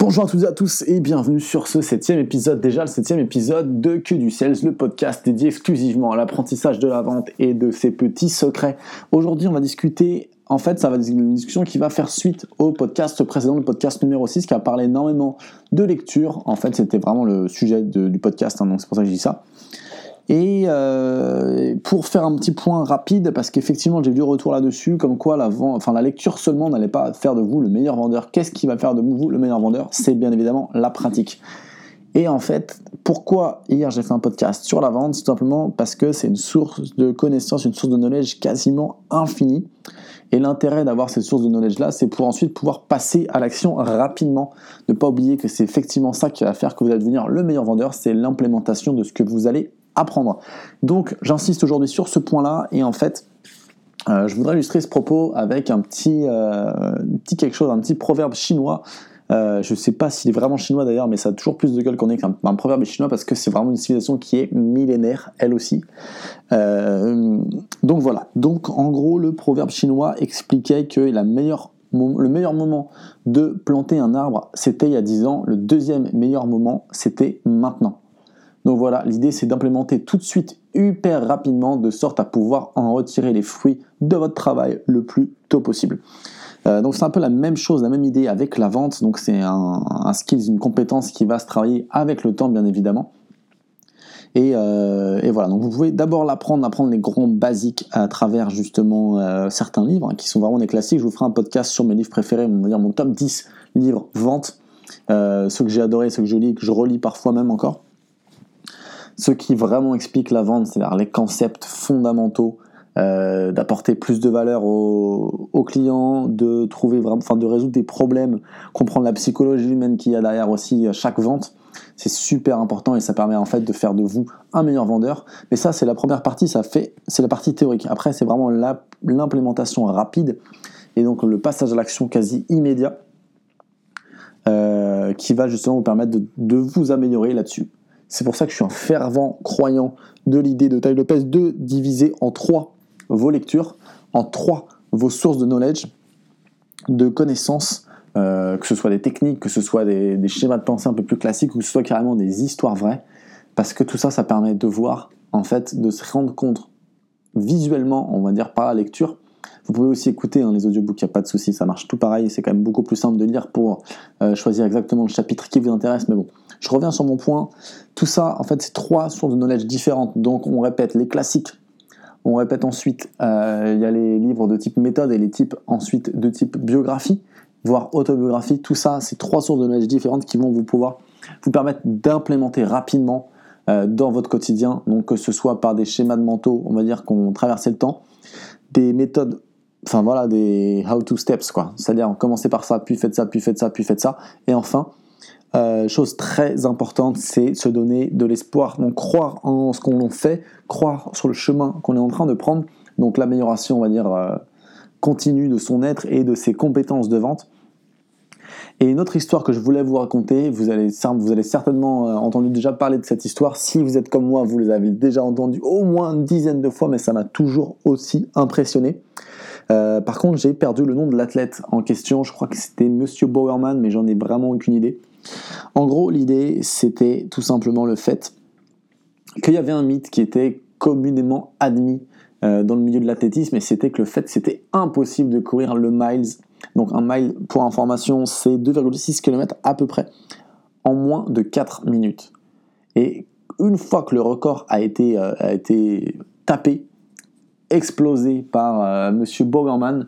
Bonjour à toutes et à tous et bienvenue sur ce septième épisode, déjà le septième épisode de Que du Sales, le podcast dédié exclusivement à l'apprentissage de la vente et de ses petits secrets. Aujourd'hui on va discuter, en fait ça va être une discussion qui va faire suite au podcast précédent, le podcast numéro 6 qui a parlé énormément de lecture. En fait c'était vraiment le sujet du podcast, hein, donc c'est pour ça que je dis ça. Et euh, pour faire un petit point rapide, parce qu'effectivement j'ai du retour là-dessus, comme quoi la, enfin, la lecture seulement n'allait pas faire de vous le meilleur vendeur. Qu'est-ce qui va faire de vous le meilleur vendeur? C'est bien évidemment la pratique. Et en fait, pourquoi hier j'ai fait un podcast sur la vente? Tout simplement parce que c'est une source de connaissances, une source de knowledge quasiment infinie. Et l'intérêt d'avoir cette source de knowledge-là, c'est pour ensuite pouvoir passer à l'action rapidement. Ne pas oublier que c'est effectivement ça qui va faire que vous allez devenir le meilleur vendeur, c'est l'implémentation de ce que vous allez Donc j'insiste aujourd'hui sur ce point-là et en fait euh, je voudrais illustrer ce propos avec un petit, euh, petit quelque chose, un petit proverbe chinois. Euh, je ne sais pas s'il est vraiment chinois d'ailleurs, mais ça a toujours plus de gueule qu'on est qu'un un proverbe chinois parce que c'est vraiment une civilisation qui est millénaire, elle aussi. donc voilà. Donc en gros, le proverbe chinois expliquait que le meilleur moment de planter un arbre, c'était il y a 10 ans. Le deuxième meilleur moment, c'était maintenant. Donc voilà, l'idée c'est d'implémenter tout de suite hyper rapidement de sorte à pouvoir en retirer les fruits de votre travail le plus tôt possible. Euh, donc c'est un peu la même chose, la même idée avec la vente. Donc c'est un, un skill, une compétence qui va se travailler avec le temps bien évidemment. Et, euh, voilà, donc vous pouvez d'abord l'apprendre, apprendre les grands basiques à travers justement euh, certains livres hein, qui sont vraiment des classiques. Je vous ferai un podcast sur mes livres préférés, on va dire mon top 10 livres vente, ceux que j'ai adorés, ceux que je lis, que je relis parfois même encore ce qui vraiment explique la vente, c'est-à-dire les concepts fondamentaux, euh, d'apporter plus de valeur aux, clients, de trouver vraiment, de résoudre des problèmes, comprendre la psychologie humaine qu'il y a derrière aussi chaque vente. C'est super important et ça permet en fait de faire de vous un meilleur vendeur. Mais ça, c'est la première partie, ça fait, c'est la partie théorique. Après, c'est vraiment l'implémentation rapide et donc le passage à l'action quasi immédiat euh, qui va justement vous permettre de vous améliorer là-dessus. C'est pour ça que je suis un fervent croyant de l'idée de Ty Lopez de diviser en trois vos lectures, en trois vos sources de knowledge, de connaissances, euh, que ce soit des techniques, que ce soit des, schémas de pensée un peu plus classiques, ou que ce soit carrément des histoires vraies, parce que tout ça, ça permet de voir, en fait, de se rendre compte visuellement, on va dire, par la lecture. Vous pouvez aussi écouter hein, les audiobooks, il n'y a pas de souci, ça marche tout pareil, c'est quand même beaucoup plus simple de lire pour euh, choisir exactement le chapitre qui vous intéresse, mais bon, je reviens sur mon point. Tout ça, en fait, c'est trois sources de knowledge différentes. Donc, on répète les classiques. On répète ensuite, euh, il y a les livres de type méthode et les types ensuite de type biographie, voire autobiographie. Tout ça, c'est trois sources de knowledge différentes qui vont vous pouvoir vous permettre d'implémenter rapidement euh, dans votre quotidien. Donc, que ce soit par des schémas de mentaux, on va dire qu'on traversait le temps, des méthodes enfin voilà, des how to steps, quoi. C'est-à-dire, commencez par ça, puis faites ça, puis faites ça, puis faites ça. Et enfin, euh, chose très importante, c'est se donner de l'espoir. Donc croire en ce qu'on fait, croire sur le chemin qu'on est en train de prendre. Donc l'amélioration, on va dire, euh, continue de son être et de ses compétences de vente. Et une autre histoire que je voulais vous raconter, vous allez, vous allez certainement euh, entendu déjà parler de cette histoire. Si vous êtes comme moi, vous les avez déjà entendu au moins une dizaine de fois, mais ça m'a toujours aussi impressionné. Par contre, j'ai perdu le nom de l'athlète en question. Je crois que c'était Monsieur Bowerman, mais j'en ai vraiment aucune idée. En gros, l'idée, c'était tout simplement le fait qu'il y avait un mythe qui était communément admis euh, dans le milieu de l'athlétisme, et c'était que le fait c'était impossible de courir le miles. Donc un mile, pour information, c'est 2,6 km à peu près, en moins de 4 minutes. Et une fois que le record a été, euh, a été tapé, explosé par euh, Monsieur Bogerman,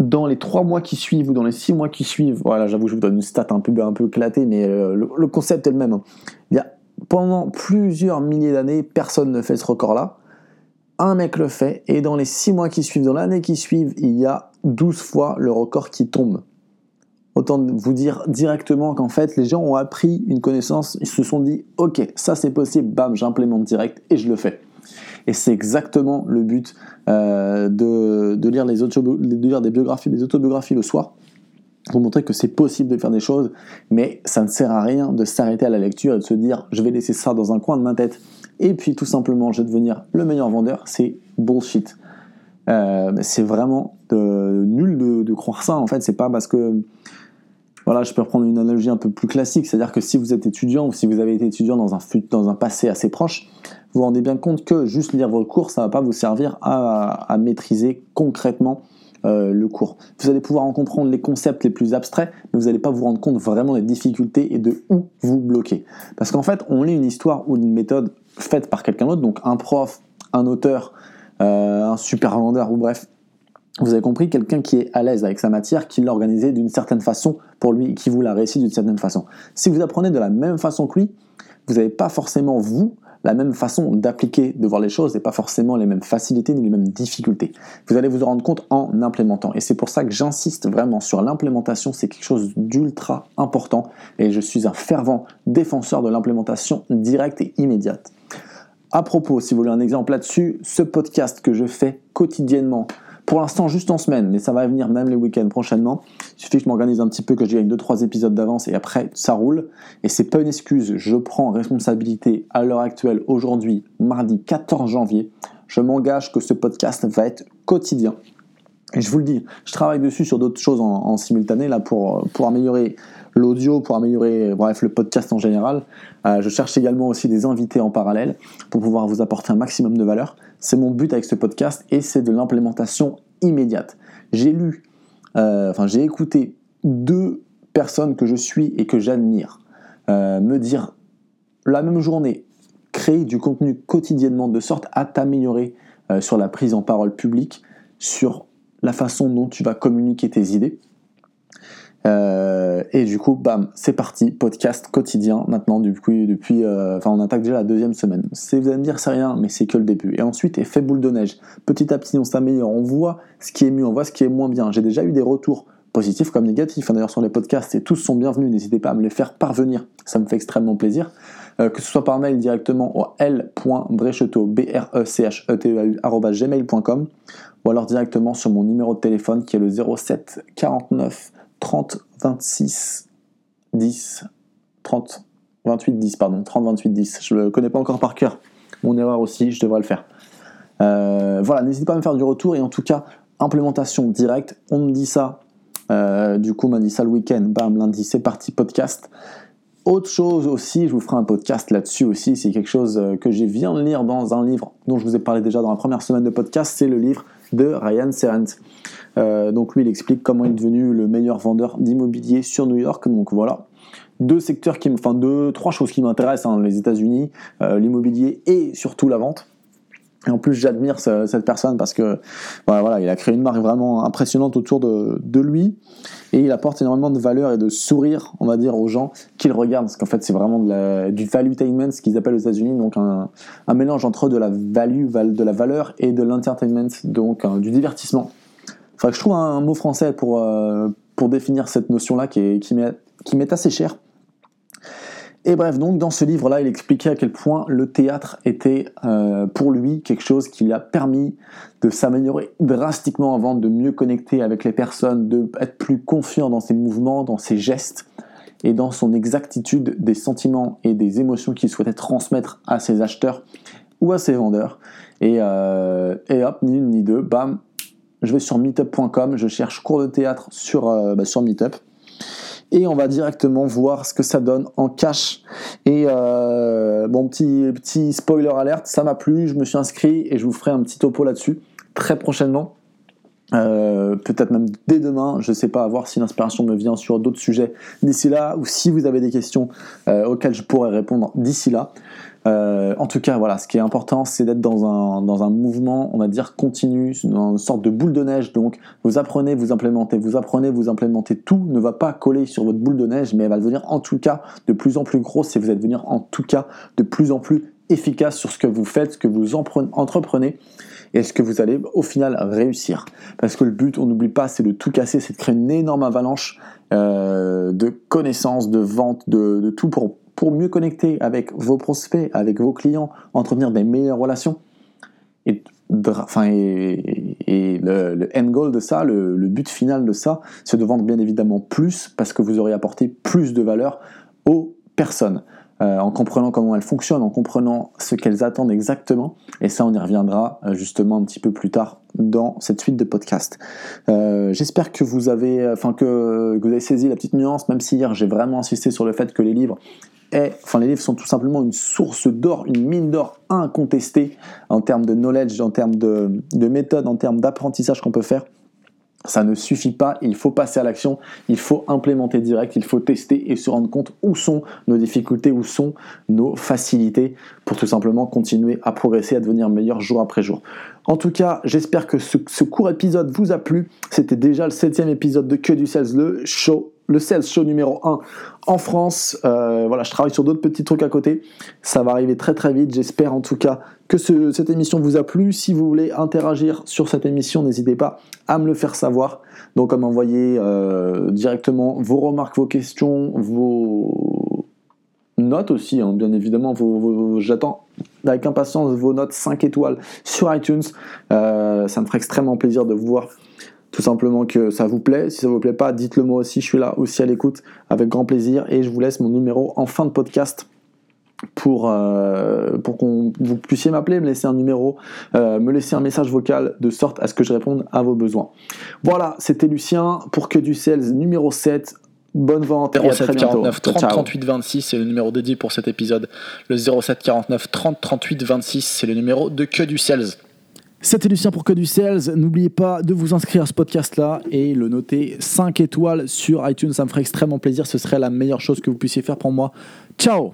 dans les trois mois qui suivent ou dans les six mois qui suivent, voilà, j'avoue, je vous donne une stat un peu, un peu éclatée, mais euh, le, concept est le même. Hein. Il y a, pendant plusieurs milliers d'années, personne ne fait ce record-là. Un mec le fait, et dans les six mois qui suivent, dans l'année qui suivent, il y a 12 fois le record qui tombe. Autant vous dire directement qu'en fait, les gens ont appris une connaissance, ils se sont dit, ok, ça c'est possible, bam, j'implémente direct et je le fais. Et c'est exactement le but euh, de, de lire des biographies, des autobiographies le soir pour montrer que c'est possible de faire des choses, mais ça ne sert à rien de s'arrêter à la lecture et de se dire je vais laisser ça dans un coin de ma tête et puis tout simplement je vais devenir le meilleur vendeur. C'est bullshit. Euh, c'est vraiment nul de, croire ça en fait. C'est pas parce que voilà, je peux reprendre une analogie un peu plus classique, c'est-à-dire que si vous êtes étudiant ou si vous avez été étudiant dans un, dans un passé assez proche, vous vous rendez bien compte que juste lire vos cours, ça ne va pas vous servir à, maîtriser concrètement euh, le cours. Vous allez pouvoir en comprendre les concepts les plus abstraits, mais vous n'allez pas vous rendre compte vraiment des difficultés et de où vous bloquez. Parce qu'en fait, on lit une histoire ou une méthode faite par quelqu'un d'autre, donc un prof, un auteur, euh, un super vendeur ou bref, vous avez compris, quelqu'un qui est à l'aise avec sa matière, qui l'a organisée d'une certaine façon pour lui, qui vous l'a réussi d'une certaine façon. Si vous apprenez de la même façon que lui, vous n'avez pas forcément, vous, la même façon d'appliquer, de voir les choses, et pas forcément les mêmes facilités ni les mêmes difficultés. Vous allez vous en rendre compte en implémentant. Et c'est pour ça que j'insiste vraiment sur l'implémentation, c'est quelque chose d'ultra important, et je suis un fervent défenseur de l'implémentation directe et immédiate. À propos, si vous voulez un exemple là-dessus, ce podcast que je fais quotidiennement, pour l'instant, juste en semaine, mais ça va venir même les week-ends prochainement. Il suffit que je m'organise un petit peu, que j'y gagne 2-3 épisodes d'avance et après, ça roule. Et c'est pas une excuse, je prends responsabilité à l'heure actuelle, aujourd'hui, mardi 14 janvier. Je m'engage que ce podcast va être quotidien. Et je vous le dis, je travaille dessus sur d'autres choses en, simultané là pour améliorer l'audio, pour améliorer bref le podcast en général. Euh, je cherche également aussi des invités en parallèle pour pouvoir vous apporter un maximum de valeur. C'est mon but avec ce podcast et c'est de l'implémentation immédiate. J'ai lu, euh, enfin j'ai écouté deux personnes que je suis et que j'admire euh, me dire la même journée, créer du contenu quotidiennement de sorte à t'améliorer sur la prise en parole publique, sur la façon dont tu vas communiquer tes idées. Euh, et du coup, bam, c'est parti, podcast quotidien maintenant depuis, depuis euh, enfin on attaque déjà la deuxième semaine. Vous allez me dire c'est rien, mais c'est que le début. Et ensuite, effet boule de neige. Petit à petit, on s'améliore, on voit ce qui est mieux, on voit ce qui est moins bien. J'ai déjà eu des retours positifs comme négatifs, hein, d'ailleurs sur les podcasts, et tous sont bienvenus. N'hésitez pas à me les faire parvenir, ça me fait extrêmement plaisir. Euh, que ce soit par mail directement au l.brecheteau, b r e c h e t e a gmail.com ou alors directement sur mon numéro de téléphone qui est le 07 49 30 26 10 30 28 10 pardon 30 28 10 je le connais pas encore par cœur. Mon erreur aussi je devrais le faire. Euh, voilà n'hésitez pas à me faire du retour et en tout cas implémentation directe. On me dit ça euh, du coup on m'a dit ça le week-end. Bam lundi c'est parti podcast. Autre chose aussi, je vous ferai un podcast là-dessus aussi, c'est quelque chose euh, que j'ai viens de lire dans un livre dont je vous ai parlé déjà dans la première semaine de podcast, c'est le livre de Ryan Serent. Euh, donc lui, il explique comment il est devenu le meilleur vendeur d'immobilier sur New York. Donc voilà, deux secteurs qui, enfin deux, trois choses qui m'intéressent hein, les États-Unis, euh, l'immobilier et surtout la vente. Et en plus, j'admire cette personne parce que voilà, il a créé une marque vraiment impressionnante autour de, de, lui et il apporte énormément de valeur et de sourire, on va dire, aux gens qui le regardent. Parce qu'en fait, c'est vraiment de la, du valuetainment, ce qu'ils appellent aux États-Unis, donc un, un, mélange entre de la value, de la valeur et de l'entertainment, donc du divertissement. Enfin, je trouve un, mot français pour, euh, pour définir cette notion-là qui, qui m'est assez cher. Et bref, donc dans ce livre-là, il expliquait à quel point le théâtre était euh, pour lui quelque chose qui lui a permis de s'améliorer drastiquement avant, de mieux connecter avec les personnes, de être plus confiant dans ses mouvements, dans ses gestes et dans son exactitude des sentiments et des émotions qu'il souhaitait transmettre à ses acheteurs ou à ses vendeurs. Et, euh, hop, ni une ni deux, bam, je vais sur meetup.com, je cherche cours de théâtre sur, euh, bah, sur Meetup et on va directement voir ce que ça donne en cash. Et euh, bon, petit, petit spoiler alerte, ça m'a plu, je me suis inscrit et je vous ferai un petit topo là-dessus très prochainement. Euh, peut-être même dès demain, je ne sais pas, à voir si l'inspiration me vient sur d'autres sujets d'ici là, ou si vous avez des questions euh, auxquelles je pourrais répondre d'ici là. Euh, en tout cas, voilà, ce qui est important, c'est d'être dans un, dans un mouvement, on va dire, continu, dans une sorte de boule de neige. Donc, vous apprenez, vous implémentez, vous apprenez, vous implémentez. Tout ne va pas coller sur votre boule de neige, mais elle va devenir en tout cas de plus en plus grosse et vous allez devenir en tout cas de plus en plus efficace sur ce que vous faites, ce que vous entreprenez et ce que vous allez au final réussir? Parce que le but, on n'oublie pas, c'est de tout casser, c'est de créer une énorme avalanche euh, de connaissances, de ventes, de, tout pour mieux connecter avec vos prospects, avec vos clients, entretenir des meilleures relations. Et, le, end goal de ça, le, but final de ça, c'est de vendre bien évidemment plus parce que vous aurez apporté plus de valeur aux personnes. Euh, en comprenant comment elles fonctionnent, en comprenant ce qu'elles attendent exactement. Et ça, on y reviendra euh, justement un petit peu plus tard dans cette suite de podcasts. Euh, j'espère que vous avez, enfin que, vous avez saisi la petite nuance, même si hier j'ai vraiment insisté sur le fait que les livres enfin les livres sont tout simplement une source d'or, une mine d'or incontestée en termes de knowledge, en termes de méthode, en termes d'apprentissage qu'on peut faire. Ça ne suffit pas, il faut passer à l'action, il faut implémenter direct, il faut tester et se rendre compte où sont nos difficultés, où sont nos facilités pour tout simplement continuer à progresser, à devenir meilleur jour après jour. En tout cas, j'espère que ce, court épisode vous a plu. C'était déjà le septième épisode de Que du Sales, le show le sales show numéro 1 en France. Euh, voilà, je travaille sur d'autres petits trucs à côté. Ça va arriver très très vite. J'espère en tout cas que cette émission vous a plu. Si vous voulez interagir sur cette émission, n'hésitez pas à me le faire savoir. Donc à m'envoyer euh, directement vos remarques, vos questions, vos notes aussi, hein, bien évidemment. J'attends avec impatience vos notes 5 étoiles sur iTunes. Euh, ça me ferait extrêmement plaisir de vous voir tout simplement que ça vous plaît. Si ça vous plaît pas, dites-le moi aussi. Je suis là aussi à l'écoute avec grand plaisir et je vous laisse mon numéro en fin de podcast pour, euh, pour qu'on vous puissiez m'appeler, me laisser un numéro, euh, me laisser un message vocal de sorte à ce que je réponde à vos besoins. Voilà, c'était Lucien pour que du sales numéro 7. Bonne vente 07 49 30 38 26 c'est le numéro dédié pour cet épisode. Le 07 49 30 38 26 c'est le numéro de que du sales. C'était Lucien pour Que du Sales. N'oubliez pas de vous inscrire à ce podcast-là et le noter 5 étoiles sur iTunes. Ça me ferait extrêmement plaisir. Ce serait la meilleure chose que vous puissiez faire pour moi. Ciao